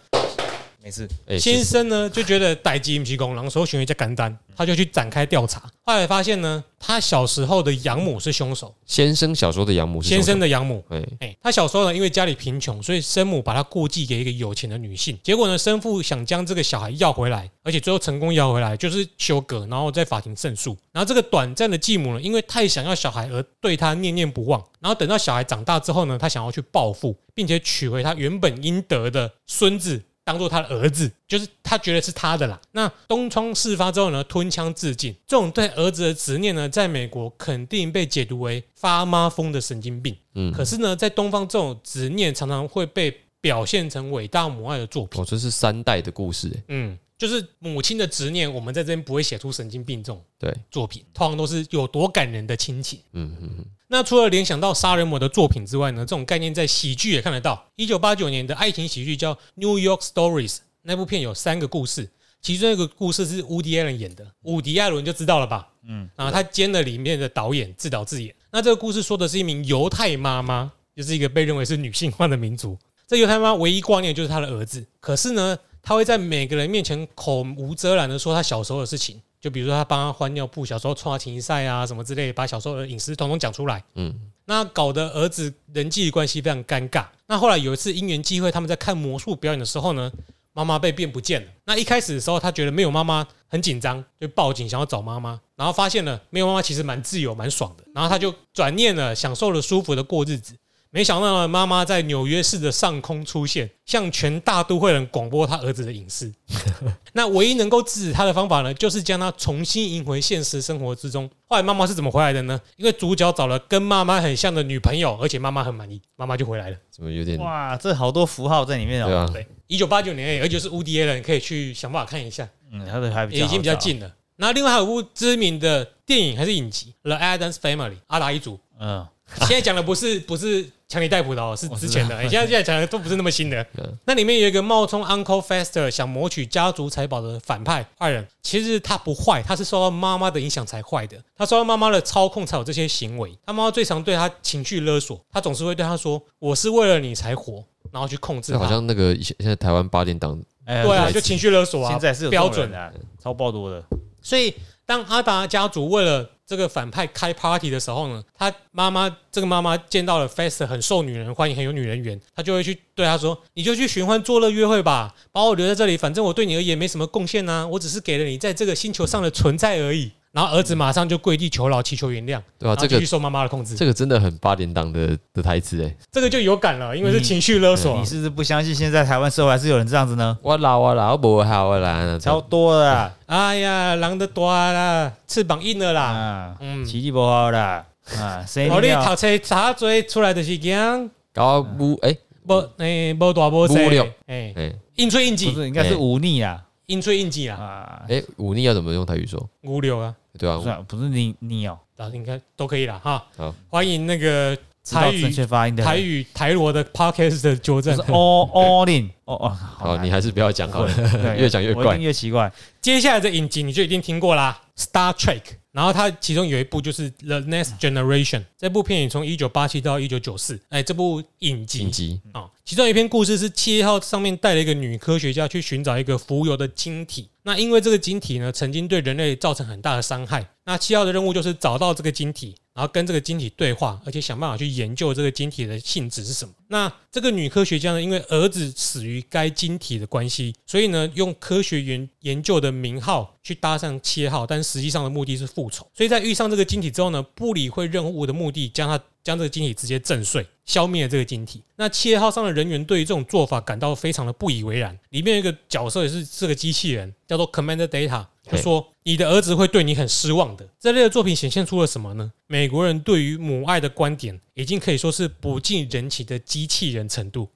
没事，哎，先生呢就觉得逮鸡不是公狼，所以选为叫干单，他就去展开调查。后来发现呢，他小时候的养母是凶手，先生小时候的养母是先生的，的养母。哎，哎，他小时候呢，因为家里贫穷，所以生母把他过继给一个有钱的女性。结果呢，生父想将这个小孩要回来，而且最后成功要回来，就是休格，然后在法庭胜诉。然后这个短暂的继母呢，因为太想要小孩而对他念念不忘。然后等到小孩长大之后呢，他想要去报复，并且娶回他原本应得的孙子。当做他的儿子，就是他觉得是他的啦。那东窗事发之后呢，吞枪自尽。这种对儿子的执念呢，在美国肯定被解读为发妈疯的神经病。嗯，可是呢，在东方这种执念常常会被表现成伟大母爱的作品。哦，这是三代的故事，哎嗯，就是母亲的执念，我们在这边不会写出神经病这种对，作品，通常都是有多感人的亲情。嗯嗯嗯，那除了联想到杀人魔的作品之外呢，这种概念在喜剧也看得到。一九八九年的爱情喜剧叫《New York Stories》，那部片有三个故事，其中一个故事是伍迪·艾伦演的，伍迪·艾伦就知道了吧？嗯，然后他兼了里面的导演、自导自演。那这个故事说的是一名犹太妈妈，就是一个被认为是女性化的民族。这犹太妈妈唯一挂念的就是她的儿子，可是呢，她会在每个人面前口无遮拦的说他小时候的事情，就比如说他帮他换尿布，小时候穿情赛啊什么之类的，把小时候的隐私统统讲出来。嗯，那搞得儿子人际关系非常尴尬。那后来有一次因缘际会，他们在看魔术表演的时候呢，妈妈被变不见了。那一开始的时候，他觉得没有妈妈很紧张，就报警想要找妈妈，然后发现了没有妈妈其实蛮自由蛮爽的，然后他就转念了，享受了舒服的过日子。没想到呢，妈妈在纽约市的上空出现，向全大都会人广播他儿子的隐私。那唯一能够制止他的方法呢，就是将他重新迎回现实生活之中。后来妈妈是怎么回来的呢？因为主角找了跟妈妈很像的女朋友，而且妈妈很满意，妈妈就回来了。怎么有点哇，这好多符号在里面哦。对啊？对，一九八九年，而且是 Woody Allen，可以去想办法看一下，嗯，他的还比较已经比较。近了。那另外还有部知名的电影还是影集《The Addams Family》阿达一族，嗯，现在讲的不是不是强尼戴普的哦，是之前的。你现在现在讲的都不是那么新的 嗯。那里面有一个冒充 Uncle Fester 想谋取家族财宝的反派坏人，其实他不坏，他是受到妈妈的影响才坏的。他受到妈妈的操控才有这些行为。他妈妈最常对他情绪勒索，他总是会对他说：“我是为了你才活。”然后去控制他。好像那个以前现在台湾八点档哎对啊，就情绪勒索啊，现在是标准的啊，超爆多的。所以当阿达家族为了这个反派开 party 的时候呢，他妈妈这个妈妈见到了 fast 很受女人欢迎，很有女人缘，她就会去对他说：“你就去寻欢作乐约会吧，把我留在这里，反正我对你而言没什么贡献呐，我只是给了你在这个星球上的存在而已。”然后儿子马上就跪地求饶，祈求原谅，对吧、这个受妈妈的控制，这个真的很八点档的的台词哎，这个就有感了，因为是情绪勒索。啊你。是不是不相信现在台湾社会还是有人这样子呢？我啦我啦我不好我啦，超多的啦，哎呀，狼的大啦，翅膀硬了啦，啊，嗯，奇迹不好啦，啊，谁哦，你读册查嘴出来就是惊，搞不哎无诶，无大无细无聊，诶，哎应吹应记，不是应该是忤逆啊，应吹应记啦，啊，哎忤逆要怎么用台语说？五六啊，对啊不，是不是你你哦，啊，应该都可以了哈。好，欢迎那个台语知道正确发音的人。台语台罗的 podcast 的纠正。all all in，哦哦，好，你还是不要讲好了，对 越讲越怪我一定。越奇怪。接下来的影集你就一定听过啦，《Star Trek》，然后它其中有一部就是《The Next Generation》，这部片也从一九八七到一九九四，哎，这部影集影集啊、其中有一篇故事是七号上面带了一个女科学家去寻找一个浮游的晶体。那因为这个晶体呢，曾经对人类造成很大的伤害。那七号的任务就是找到这个晶体，然后跟这个晶体对话，而且想办法去研究这个晶体的性质是什么。那这个女科学家呢，因为儿子死于该晶体的关系，所以呢，用科学研研究的名号去搭上七号，但实际上的目的是复仇。所以在遇上这个晶体之后呢，不理会任务的目的，将它将这个晶体直接震碎，消灭了这个晶体。那七号上的人员对于这种做法感到非常的不以为然。里面有一个角色也是这个机器人，叫做 Commander Data，就说你的儿子会对你很失望的。这类的作品显现出了什么呢？美国人对于母爱的观点已经可以说是不近人情的机器人程度。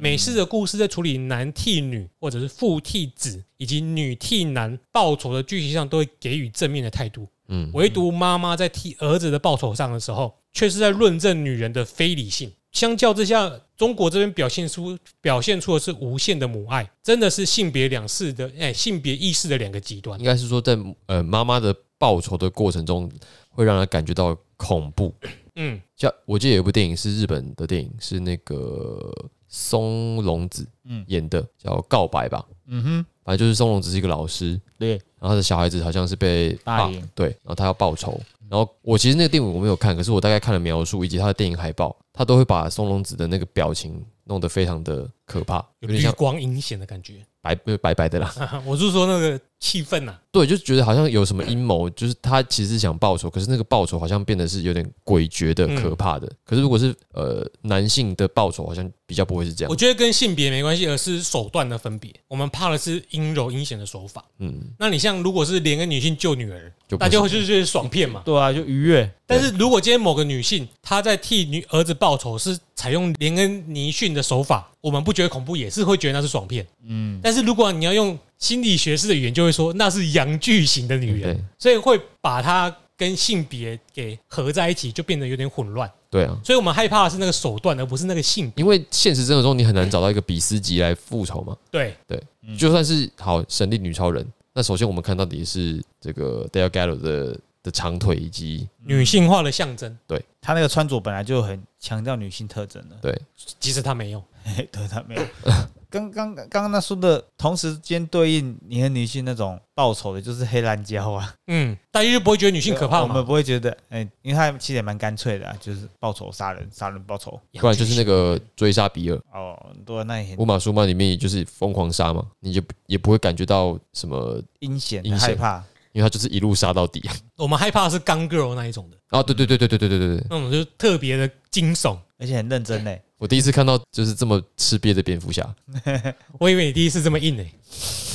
美式的故事在处理男替女或者是父替子以及女替男报仇的剧情上，都会给予正面的态度。嗯，唯独妈妈在替儿子的报仇上的时候，却是在论证女人的非理性。相较之下，中国这边表现出表现出的是无限的母爱，真的是性别两世的哎、性别意识的两个极端应。该是说在呃妈妈的报仇的过程中，会让他感觉到恐怖。嗯，像我记得有一部电影是日本的电影，是那个松隆子嗯演的，叫《告白》吧。嗯哼，反正就是松隆子是一个老师，对，然后他的小孩子好像是被霸霸凌对，然后他要报仇。然后我其实那个电影我没有看，可是我大概看了描述以及他的电影海报，他都会把松隆子的那个表情弄得非常的可怕，有点像光阴险的感觉。白白白的啦。我是说那个气愤呐、对，就觉得好像有什么阴谋，就是他其实是想报仇，可是那个报仇好像变得是有点诡谲的、嗯可怕的。可是如果是呃男性的报仇，好像比较不会是这样我。觉得跟性别没关系，而是手段的分别。我们怕的是阴柔阴险的手法。嗯，那你像如果是连个女性救女儿，就不大家会就是就是爽片嘛。对啊，就愉悦，但是如果今天某个女性她在替女儿子报仇，是采用连恩尼逊的手法，我们不觉得恐怖，也是会觉得那是爽片。嗯，但是如果你要用心理学式的语言，就会说那是阳具型的女人，所以会把她跟性别给合在一起，就变得有点混乱。对啊，所以我们害怕的是那个手段，而不是那个性别。因为现实生活中你很难找到一个比斯吉来复仇嘛。对。对，就算是好神力女超人，那首先我们看到底是这个 Dale Gallo 的的长腿以及女性化的象征，对。他那个穿着本来就很强调女性特征的，对。其实她没有。嘿对他没有。刚刚刚刚那说的同时间对应你和女性那种报仇的，就是黑蓝胶啊，嗯，大家就不会觉得女性可怕吗？我们不会觉得，哎、因为他其实也蛮干脆的、啊，就是报仇杀人，杀人报仇。不然就是那个追杀比尔，哦，对，那也很乌玛舒曼里面也就是疯狂杀嘛，你就也不会感觉到什么，阴险、阴险害怕。因为他就是一路杀到底。我们害怕的是刚 girl 那一种的，啊，对对对对对对对对对，那种就是特别的惊悚。而且很认真嘞。我第一次看到就是这么吃瘪的蝙蝠侠，我以为你第一次这么硬呢、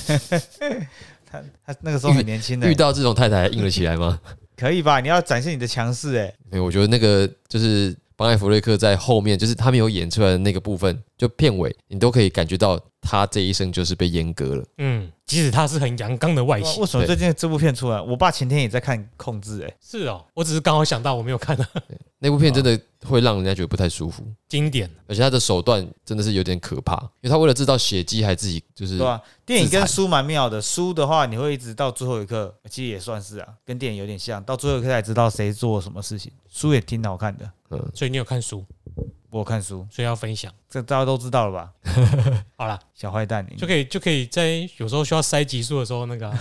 他他那个时候很年轻的遇，到这种太太硬了起来吗？可以吧？你要展现你的强势哎。没有，我觉得那个就是邦艾弗瑞克在后面，就是他没有演出来的那个部分，就片尾你都可以感觉到他这一生就是被阉割了。嗯，即使他是很阳刚的外形，为什么最近这部片出来？我爸前天也在看《控制》哎，是哦，我只是刚好想到我没有看啊那部片 真的会让人家觉得不太舒服，经典。而且他的手段真的是有点可怕，因为他为了制造血迹，还自己就是对啊、电影跟书蛮妙的，书的话你会一直到最后一刻，其实也算是啊，跟电影有点像，到最后一刻才知道谁做什么事情。书也挺好看的，嗯，所以你有看书，我有看书，所以要分享。这大家都知道了吧？好了，小坏蛋，你就可以就可以在有时候需要塞集数的时候，那个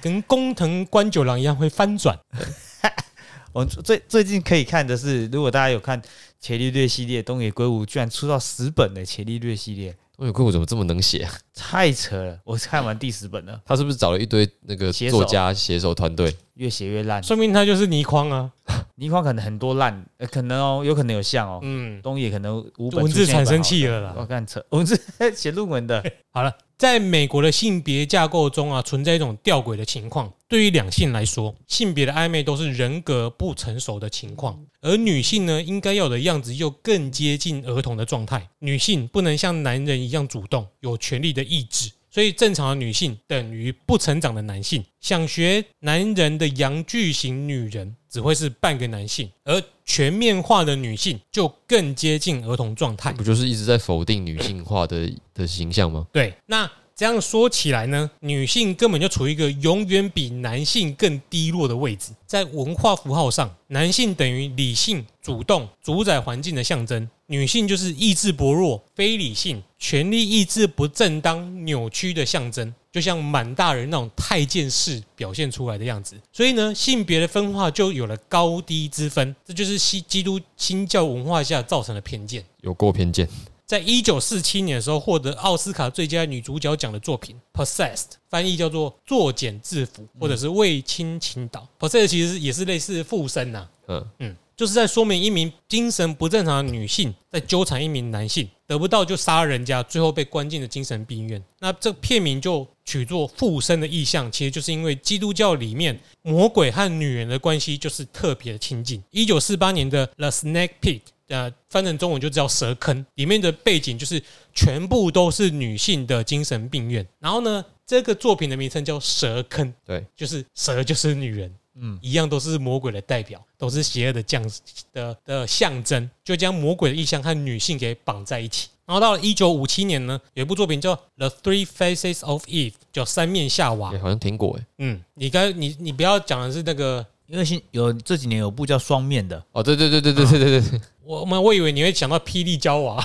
跟工藤官九郎一样会翻转。我最最近可以看的是，如果大家有看《伽利略》系列，东野圭吾居然出到十本的《伽利略》系列，东野圭吾怎么这么能写啊？太扯了！我看完第十本了，他是不是找了一堆那个写手作家写手团队？越写越烂。说明他就是倪匡啊，倪匡可能很多烂，呃可能哦，有可能有像哦。嗯，东野可能五本文字产生气气了啦。我看扯文字 写论文的，好了，在美国的性别架构中啊，存在一种吊诡的情况。对于两性来说，性别的暧昧都是人格不成熟的情况，而女性呢，应该要的样子又更接近儿童的状态。女性不能像男人一样主动，有权利的意志。所以，正常的女性等于不成长的男性。想学男人的阳具型女人，只会是半个男性；而全面化的女性就更接近儿童状态。不就是一直在否定女性化的的形象吗？对，那这样说起来呢，女性根本就处于一个永远比男性更低落的位置。在文化符号上，男性等于理性、主动、主宰环境的象征；女性就是意志薄弱、非理性、权力意志不正当、扭曲的象征。就像满大人那种太监式表现出来的样子，所以呢，性别的分化就有了高低之分，这就是西基督新教文化下造成的偏见。有过偏见，在一九四七年的时候，获得奥斯卡最佳女主角奖的作品《Possessed》，翻译叫做“作茧自缚”或者是“为亲倾倒”。Possessed 其实也是类似附身呐、嗯，嗯，就是在说明一名精神不正常的女性在纠缠一名男性，得不到就杀人家，最后被关进了精神病院。那这片名就取作附身的意象，其实就是因为基督教里面魔鬼和女人的关系就是特别的亲近。一九四八年的《The Snake Pit》。呃，翻成中文就叫蛇坑，里面的背景就是全部都是女性的精神病院。然后呢，这个作品的名称叫蛇坑，对，就是蛇就是女人，嗯嗯，一样都是魔鬼的代表，都是邪恶的将的的象征，就将魔鬼的意象和女性给绑在一起。然后到了一九五七年呢，有一部作品叫《The Three Faces of Eve》，叫三面夏娃也。好像听过哎。嗯，你刚你你不要讲的是那个，因为新有这几年有部叫《双面》的，哦，对对对对对对对对，我们我以为你会想到霹雳娇娃。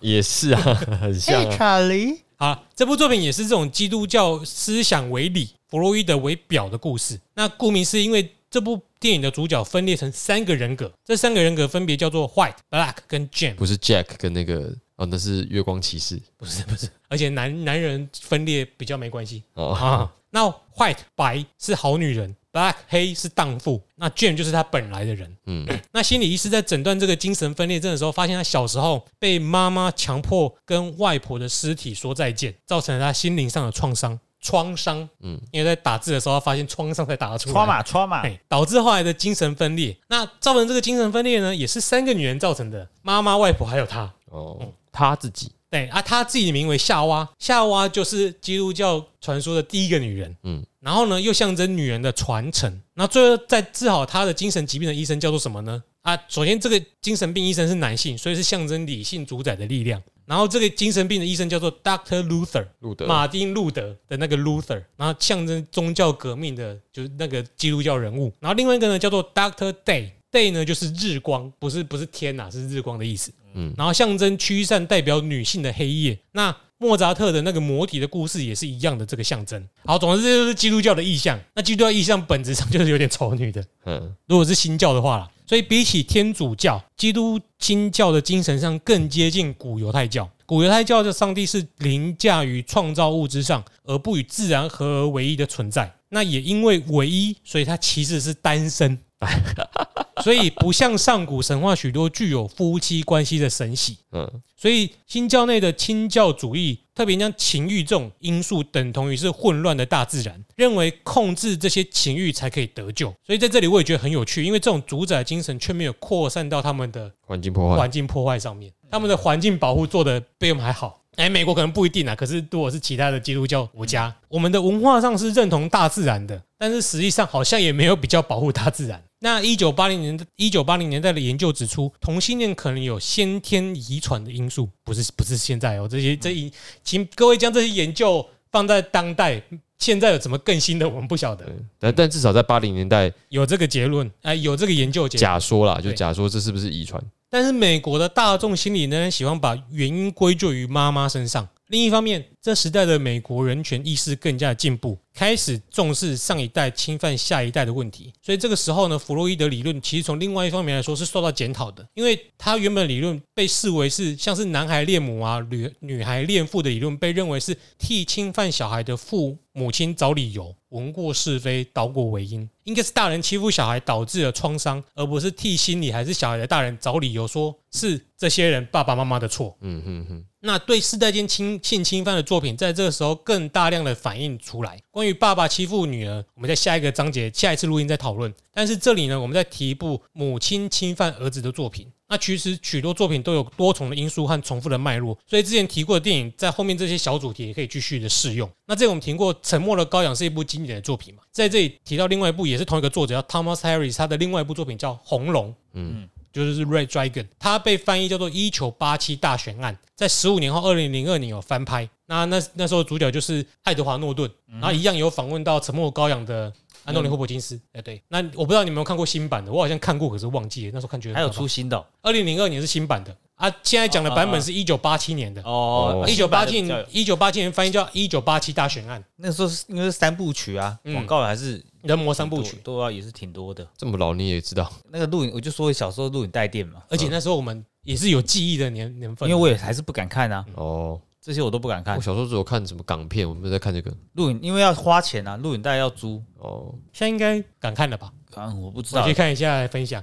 也是啊，很像啊。查理，好，这部作品也是这种基督教思想为理、弗洛伊德为表的故事。那顾名思义，因为这部电影的主角分裂成三个人格，这三个人格分别叫做 White、Black 跟 Jam。不是 Jack 跟那个哦，那是月光骑士不是不是，而且男男人分裂比较没关系哦。啊。那 White 白是好女人，Black 黑是荡妇，那 Jam 就是他本来的人。嗯，那心理医师在诊断这个精神分裂症的时候，发现他小时候被妈妈强迫跟外婆的尸体说再见，造成了他心灵上的创伤。创伤，嗯嗯，因为在打字的时候他发现创伤才打得出来，穿嘛穿嘛，哎，导致后来的精神分裂。那造成这个精神分裂呢，也是三个女人造成的，妈妈、外婆还有她。哦，他自己，对啊，她自己名为夏娃，夏娃就是基督教传说的第一个女人。嗯嗯，然后呢，又象征女人的传承。然后最后在治好她的精神疾病的医生叫做什么呢？啊，首先这个精神病医生是男性，所以是象征理性主宰的力量。然后这个精神病的医生叫做 Doctor Luther，路德，马丁路德的那个 Luther，然后象征宗教革命的，就是那个基督教人物。然后另外一个呢叫做 Doctor Day，Day 呢就是日光，不是不是天呐、是日光的意思。嗯然后象征驱散代表女性的黑夜。那莫扎特的那个魔体的故事也是一样的这个象征。好，总之这就是基督教的意象。那基督教意象本质上就是有点丑女的，嗯，如果是新教的话啦。所以比起天主教，基督新教的精神上更接近古犹太教。古犹太教的上帝是凌驾于创造物之上，而不与自然合而为一的存在。那也因为唯一，所以他其实是单身。所以不像上古神话许多具有夫妻关系的神喜。嗯，所以新教内的清教主义特别将情欲这种因素等同于是混乱的大自然，认为控制这些情欲才可以得救。所以在这里我也觉得很有趣，因为这种主宰精神却没有扩散到他们的环境破坏，环境破坏上面，他们的环境保护做的比我们还好。哎，美国可能不一定啊，可是如果是其他的基督教国家，我们的文化上是认同大自然的，但是实际上好像也没有比较保护大自然。那一九八零年一九八零年代的研究指出，同性恋可能有先天遗传的因素，不是不是现在哦，这些这一，请各位将这些研究放在当代，现在有什么更新的，我们不晓得，但但至少在八零年代有这个结论，哎，有这个研究结论。假说啦，就假说这是不是遗传？但是美国的大众心里仍然喜欢把原因归咎于妈妈身上。另一方面，这时代的美国人权意识更加的进步，开始重视上一代侵犯下一代的问题。所以这个时候呢，弗洛伊德理论其实从另外一方面来说是受到检讨的，因为他原本理论被视为是像是男孩恋母啊、女女孩恋父的理论，被认为是替侵犯小孩的父母亲找理由，闻过是非，倒果为因。应该是大人欺负小孩导致了创伤，而不是替心理还是小孩的大人找理由，说是这些人爸爸妈妈的错。嗯哼哼，那对世代间侵性侵犯的作品，在这个时候更大量的反映出来。关于爸爸欺负女儿，我们在下一个章节、下一次录音再讨论。但是这里呢，我们再提一部母亲侵犯儿子的作品。那其实许多作品都有多重的因素和重复的脉络，所以之前提过的电影，在后面这些小主题也可以继续的适用。那这个我们提过，《沉默的羔羊》是一部经典的作品嘛，在这里提到另外一部也是同一个作者叫 Thomas Harris，他的另外一部作品叫《红龙》。嗯就是 Red Dragon，它被翻译叫做《一九八七大悬案》，在十五年后，二零零二年有翻拍。那那那时候主角就是爱德华诺顿，然后一样有访问到《沉默羔羊》的安东尼·霍普金斯。哎，对，那我不知道你有没有看过新版的，我好像看过，可是忘记了。那时候看觉得还有出新的哦。二零零二年是新版的啊，现在讲的版本是一九八七年的。哦一九八七一九八七年翻译叫《一九八七大悬案》，那个时候是应该是三部曲啊，嗯。广告还是人魔三部曲。都啊也是挺多的。这么老你也知道，那个录影，我就说小时候录影带店嘛，而且那时候我们也是有记忆的年年份，因为我也还是不敢看啊，哦，这些我都不敢看我。小时候只有看什么港片，我们在看这个，录影因为要花钱啊，录影带要租，哦，现在应该敢看了吧？嗯，我不知道我去，看一下来分享。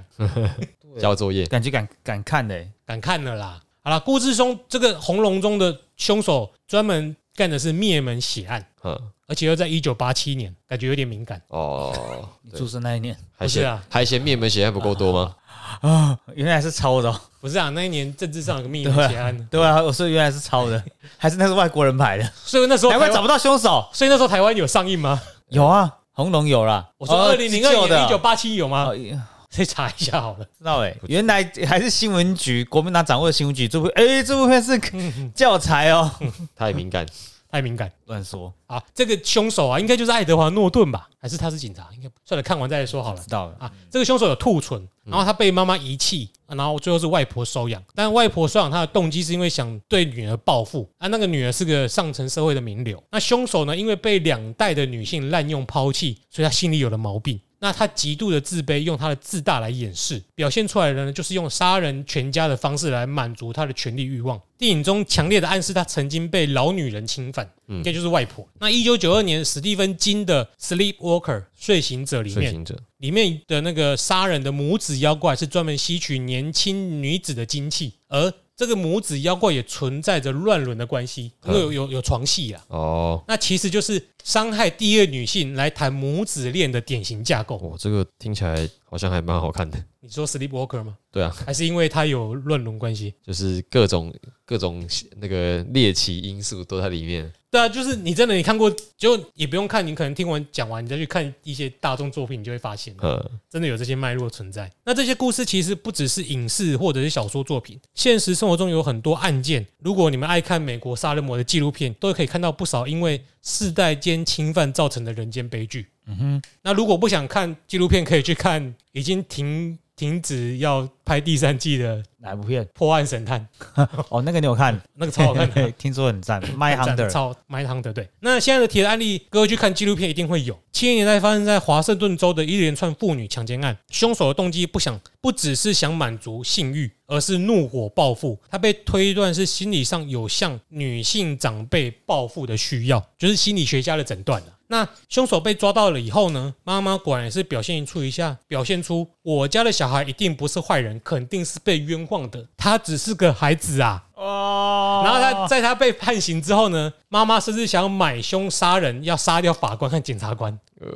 交作业，感觉敢敢看的欸，敢看了啦。好了，故事中这个红龙中的凶手专门干的是灭门血案，嗯，而且又在一九八七年，感觉有点敏感。哦，你出生那一年还是啊还嫌灭门血案不够多吗？啊，原来是抄的哦，不是啊，那一年政治上有个秘密结案，对啊，我说原来是抄的，还是那是外国人拍的，所以那时候台湾难怪找不到凶手。所以那时候台湾有上映吗？有啊，红龙有啦，我说哦二零零二年的年、一九八七有吗？哦再查一下好了。知道哎，原来还是新闻局，国民党掌握的新闻局这部，哎，这部片是 教材哦，太敏感，太敏感乱说，啊！这个凶手啊，应该就是爱德华诺顿吧？还是他是警察？应该算了，看完再说好了知。道了，啊，这个凶手有兔唇，然后他被妈妈遗弃，啊然后最后是外婆收养。但外婆收养他的动机是因为想对女儿报复啊。那个女儿是个上层社会的名流。那凶手呢，因为被两代的女性滥用抛弃，所以他心里有了毛病。那他极度的自卑，用他的自大来掩饰，表现出来的呢，就是用杀人全家的方式来满足他的权力欲望。电影中强烈的暗示他曾经被老女人侵犯，应该就是外婆。那一九九二年史蒂芬金的《Sleepwalker》睡行者里面，里面的那个杀人的母子妖怪是专门吸取年轻女子的精气，而这个母子妖怪也存在着乱伦的关系，因为有有有床戏啊。哦，那其实就是伤害第一个女性来谈母子恋的典型架构。哦，这个听起来好像还蛮好看的。你说 Sleepwalker 吗？对啊，还是因为它有乱伦关系？就是各种各种那个猎奇因素都在里面。对啊，就是你真的你看过，就也不用看，你可能听完讲完，你再去看一些大众作品，你就会发现，呃，真的有这些脉络存在。那这些故事其实不只是影视或者是小说作品，现实生活中有很多案件。如果你们爱看美国杀人魔的纪录片，都可以看到不少因为世代间侵犯造成的人间悲剧。嗯哼，那如果不想看纪录片，可以去看已经停停止要拍第三季的《哪部片？破案神探》，哦，那个你有看？那个超好看的。听说很赞，《My 赞 Hunter》超 My Hunter 对。那现在的铁的案例，各位去看纪录片一定会有。七零年代发生在华盛顿州的一连串妇女强奸案，凶手的动机不想不只是想满足性欲，而是怒火报复。他被推断是心理上有向女性长辈报复的需要，就是心理学家的诊断了。那凶手被抓到了以后呢？妈妈果然也是表现出一下，表现出我家的小孩一定不是坏人，肯定是被冤枉的，他只是个孩子啊。哦然后他在他被判刑之后呢，妈妈甚至想买凶杀人，要杀掉法官和检察官。呃，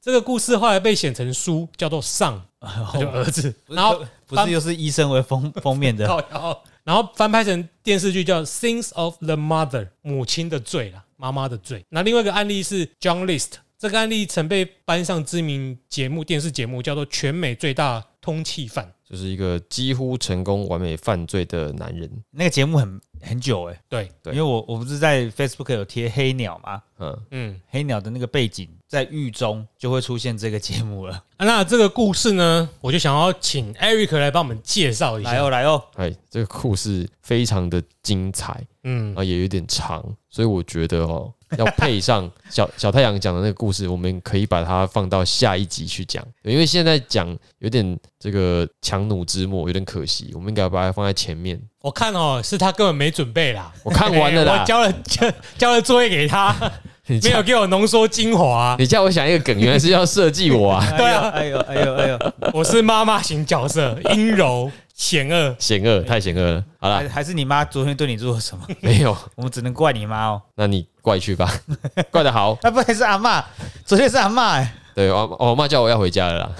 这个故事后来被写成书，叫做《上》，就儿子。然后不是又是医生为封封面的？然后翻拍成电视剧叫《Sins of the Mother》，母亲的罪啦，妈妈的罪。那另外一个案例是 John List，这个案例曾被搬上知名节目电视节目，叫做《全美最大通缉犯》。就是一个几乎成功完美犯罪的男人。那个节目很很久哎，对，对因为我我不是在 Facebook 有贴黑鸟嘛，嗯，嗯。黑鸟的那个背景在狱中就会出现这个节目了。啊那这个故事呢，我就想要请 Eric 来帮我们介绍一下。来哦来哦，哎，这个故事非常的精彩嗯，啊，也有点长，所以我觉得哦，要配上小小太阳讲的那个故事，我们可以把它放到下一集去讲，因为现在讲有点这个强弩之末，有点可惜，我们应该把它放在前面。我看哦，是他根本没准备啦。我看完了啦 我交了交交了作业给他，你没有叫给我浓缩精华。你叫我想一个梗，原来是要设计我啊，对啊哎呦哎呦哎呦，我是妈妈型角色，阴柔险恶。险恶，太险恶了。好还了，还是你妈昨天对你做了什么？没有，我们只能怪你妈哦。那你怪去吧，怪得好。啊，不还是阿嬷，昨天是阿嬷哎。对，我我妈叫我要回家了啦，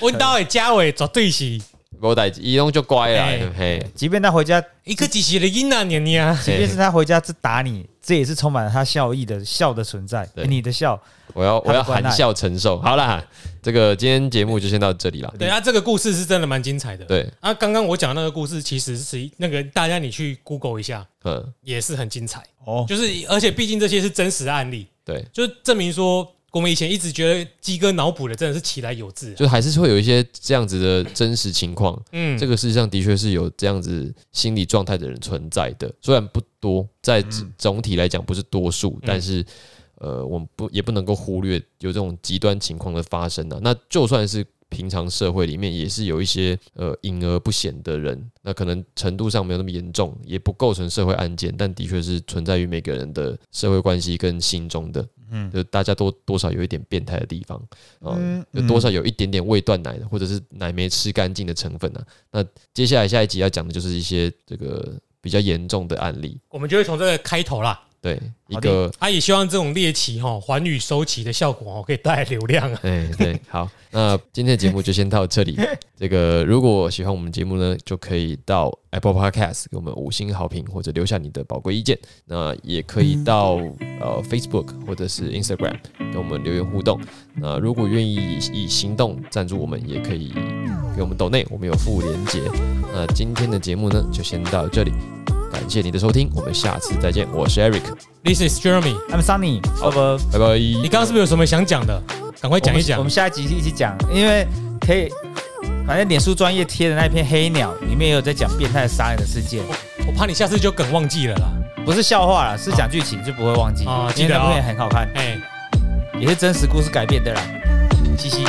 我到的家尾绝对是我代志，伊拢就乖了哎，嘿，即便他回家，一个几时的婴儿年年啊。即便是他回家只打你，这也是充满了他笑意的笑的存在。你的笑，我要我要含笑承受。好啦，这个今天节目就先到这里了。对啊，这个故事是真的蛮精彩的。对，啊，刚刚我讲那个故事，其实是那个大家你去 Google 一下，嗯，也是很精彩。哦，就是而且毕竟这些是真实案例，对，就是证明说我们以前一直觉得鸡哥脑补的真的是其来有致、啊。就还是会有一些这样子的真实情况。嗯，这个世界上的确是有这样子心理状态的人存在的，虽然不多，在总总体来讲不是多数，但是呃，我们不也不能够忽略有这种极端情况的发生啊。那就算是平常社会里面，也是有一些呃隐而不显的人，那可能程度上没有那么严重，也不构成社会案件，但的确是存在于每个人的社会关系跟心中的。嗯，就大家都多少有一点变态的地方，啊、嗯有多少有一点点未断奶的，或者是奶没吃干净的成分啊。那接下来下一集要讲的就是一些这个比较严重的案例，我们就会从这个开头啦。对一个，啊，也希望这种猎奇哈环宇收集的效果哦，可以带来流量啊。哎对，好，那今天的节目就先到这里。这个如果喜欢我们节目呢，就可以到 Apple Podcast 给我们五星好评，或者留下你的宝贵意见。那也可以到呃 Facebook 或者是 Instagram 跟我们留言互动。那如果愿意以以行动赞助我们，也可以给我们抖内，我们有附连结。那今天的节目呢，就先到这里。感谢你的收听，我们下次再见。我是 Eric，This is Jeremy，I'm Sunny，拜拜。拜拜。你刚刚是不是有什么想讲的？赶快讲一讲我们。下一集一起讲，因为可以，反正脸书专业贴的那篇黑鸟里面也有在讲变态杀人的事件，我怕你下次就梗忘记了啦。不是笑话啦，是讲剧情就不会忘记，哦记得哦因为那部片很好看，哎，也是真实故事改编的啦。嘻嘻。